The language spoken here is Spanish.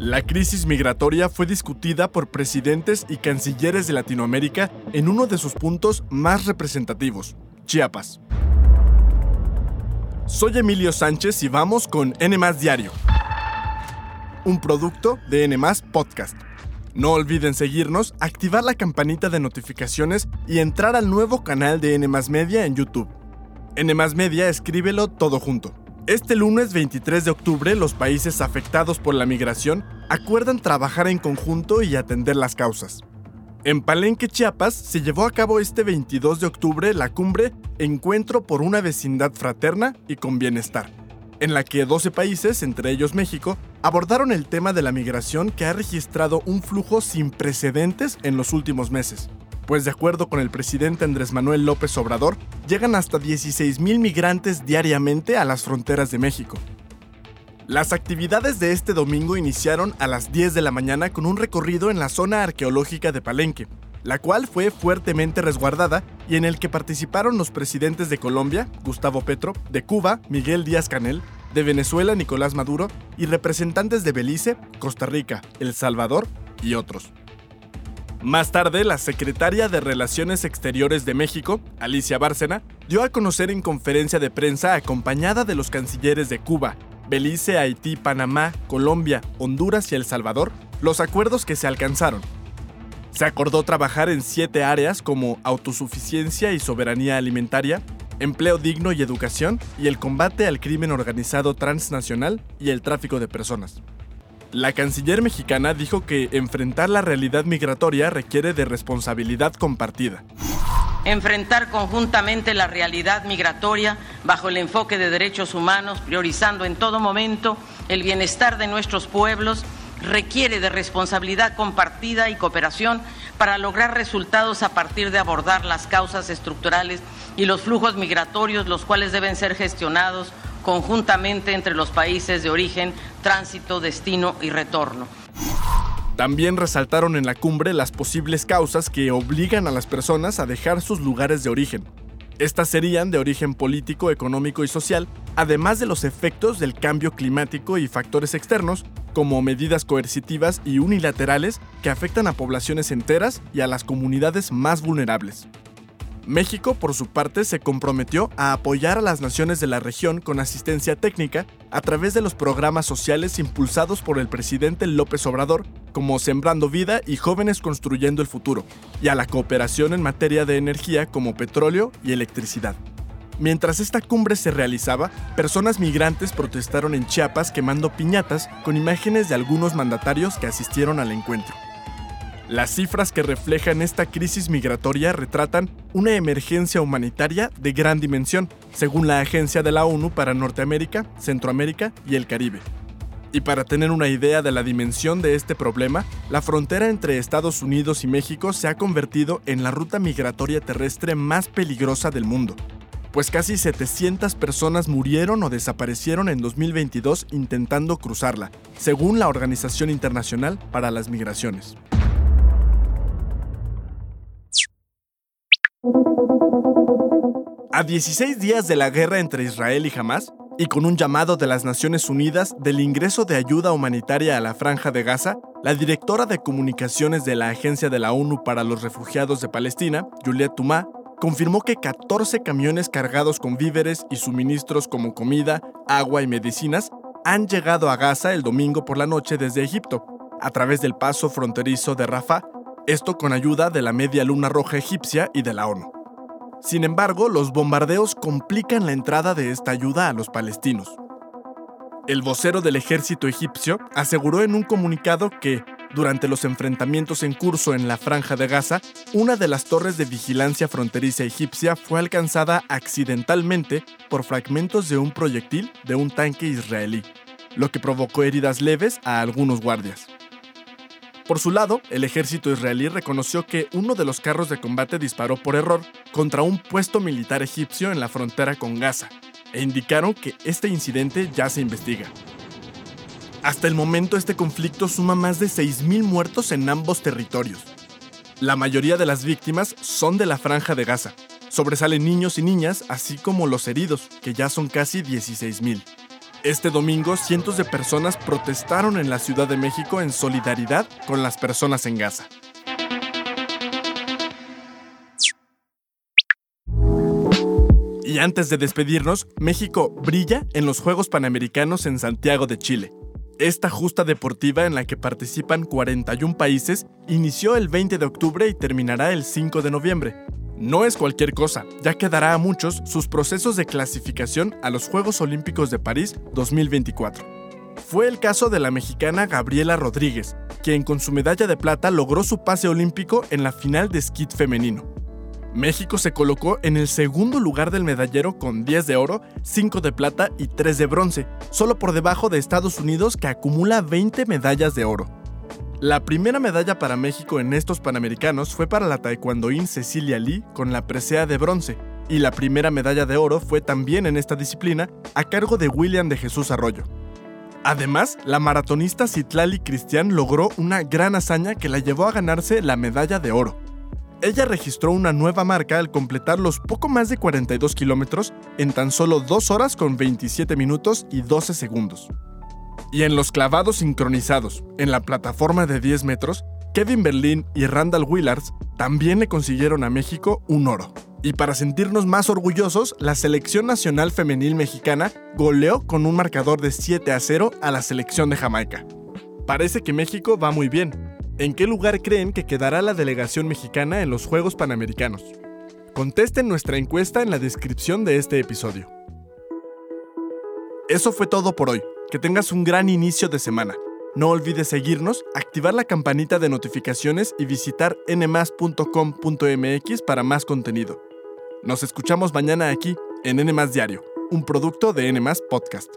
La crisis migratoria fue discutida por presidentes y cancilleres de Latinoamérica en uno de sus puntos más representativos, Chiapas. Soy Emilio Sánchez y vamos con N Diario, un producto de N Podcast. No olviden seguirnos, activar la campanita de notificaciones y entrar al nuevo canal de N Media en YouTube. N Media escríbelo todo junto. Este lunes 23 de octubre, los países afectados por la migración acuerdan trabajar en conjunto y atender las causas. En Palenque, Chiapas, se llevó a cabo este 22 de octubre la cumbre Encuentro por una vecindad fraterna y con bienestar, en la que 12 países, entre ellos México, abordaron el tema de la migración que ha registrado un flujo sin precedentes en los últimos meses pues de acuerdo con el presidente Andrés Manuel López Obrador, llegan hasta 16.000 migrantes diariamente a las fronteras de México. Las actividades de este domingo iniciaron a las 10 de la mañana con un recorrido en la zona arqueológica de Palenque, la cual fue fuertemente resguardada y en el que participaron los presidentes de Colombia, Gustavo Petro, de Cuba, Miguel Díaz Canel, de Venezuela, Nicolás Maduro, y representantes de Belice, Costa Rica, El Salvador y otros. Más tarde, la secretaria de Relaciones Exteriores de México, Alicia Bárcena, dio a conocer en conferencia de prensa acompañada de los cancilleres de Cuba, Belice, Haití, Panamá, Colombia, Honduras y El Salvador los acuerdos que se alcanzaron. Se acordó trabajar en siete áreas como autosuficiencia y soberanía alimentaria, empleo digno y educación, y el combate al crimen organizado transnacional y el tráfico de personas. La canciller mexicana dijo que enfrentar la realidad migratoria requiere de responsabilidad compartida. Enfrentar conjuntamente la realidad migratoria bajo el enfoque de derechos humanos, priorizando en todo momento el bienestar de nuestros pueblos, requiere de responsabilidad compartida y cooperación para lograr resultados a partir de abordar las causas estructurales y los flujos migratorios, los cuales deben ser gestionados conjuntamente entre los países de origen, tránsito, destino y retorno. También resaltaron en la cumbre las posibles causas que obligan a las personas a dejar sus lugares de origen. Estas serían de origen político, económico y social, además de los efectos del cambio climático y factores externos, como medidas coercitivas y unilaterales que afectan a poblaciones enteras y a las comunidades más vulnerables. México, por su parte, se comprometió a apoyar a las naciones de la región con asistencia técnica a través de los programas sociales impulsados por el presidente López Obrador, como Sembrando Vida y Jóvenes Construyendo el Futuro, y a la cooperación en materia de energía como petróleo y electricidad. Mientras esta cumbre se realizaba, personas migrantes protestaron en Chiapas quemando piñatas con imágenes de algunos mandatarios que asistieron al encuentro. Las cifras que reflejan esta crisis migratoria retratan una emergencia humanitaria de gran dimensión, según la Agencia de la ONU para Norteamérica, Centroamérica y el Caribe. Y para tener una idea de la dimensión de este problema, la frontera entre Estados Unidos y México se ha convertido en la ruta migratoria terrestre más peligrosa del mundo, pues casi 700 personas murieron o desaparecieron en 2022 intentando cruzarla, según la Organización Internacional para las Migraciones. A 16 días de la guerra entre Israel y Hamas, y con un llamado de las Naciones Unidas del ingreso de ayuda humanitaria a la franja de Gaza, la directora de comunicaciones de la Agencia de la ONU para los Refugiados de Palestina, Juliette Touma, confirmó que 14 camiones cargados con víveres y suministros como comida, agua y medicinas han llegado a Gaza el domingo por la noche desde Egipto, a través del paso fronterizo de Rafah, esto con ayuda de la Media Luna Roja egipcia y de la ONU. Sin embargo, los bombardeos complican la entrada de esta ayuda a los palestinos. El vocero del ejército egipcio aseguró en un comunicado que, durante los enfrentamientos en curso en la franja de Gaza, una de las torres de vigilancia fronteriza egipcia fue alcanzada accidentalmente por fragmentos de un proyectil de un tanque israelí, lo que provocó heridas leves a algunos guardias. Por su lado, el ejército israelí reconoció que uno de los carros de combate disparó por error contra un puesto militar egipcio en la frontera con Gaza, e indicaron que este incidente ya se investiga. Hasta el momento este conflicto suma más de 6.000 muertos en ambos territorios. La mayoría de las víctimas son de la franja de Gaza. Sobresalen niños y niñas, así como los heridos, que ya son casi 16.000. Este domingo, cientos de personas protestaron en la Ciudad de México en solidaridad con las personas en Gaza. Y antes de despedirnos, México brilla en los Juegos Panamericanos en Santiago de Chile. Esta justa deportiva en la que participan 41 países inició el 20 de octubre y terminará el 5 de noviembre. No es cualquier cosa, ya que dará a muchos sus procesos de clasificación a los Juegos Olímpicos de París 2024. Fue el caso de la mexicana Gabriela Rodríguez, quien con su medalla de plata logró su pase olímpico en la final de skit femenino. México se colocó en el segundo lugar del medallero con 10 de oro, 5 de plata y 3 de bronce, solo por debajo de Estados Unidos que acumula 20 medallas de oro. La primera medalla para México en estos Panamericanos fue para la taekwondoín Cecilia Lee con la presea de bronce, y la primera medalla de oro fue también en esta disciplina a cargo de William de Jesús Arroyo. Además, la maratonista Citlali Cristian logró una gran hazaña que la llevó a ganarse la medalla de oro. Ella registró una nueva marca al completar los poco más de 42 kilómetros en tan solo 2 horas con 27 minutos y 12 segundos. Y en los clavados sincronizados, en la plataforma de 10 metros, Kevin Berlin y Randall Willars también le consiguieron a México un oro. Y para sentirnos más orgullosos, la selección nacional femenil mexicana goleó con un marcador de 7 a 0 a la selección de Jamaica. Parece que México va muy bien, ¿En qué lugar creen que quedará la delegación mexicana en los Juegos Panamericanos? Contesten nuestra encuesta en la descripción de este episodio. Eso fue todo por hoy. Que tengas un gran inicio de semana. No olvides seguirnos, activar la campanita de notificaciones y visitar nmas.com.mx para más contenido. Nos escuchamos mañana aquí en NMAS Diario, un producto de NMAS Podcast.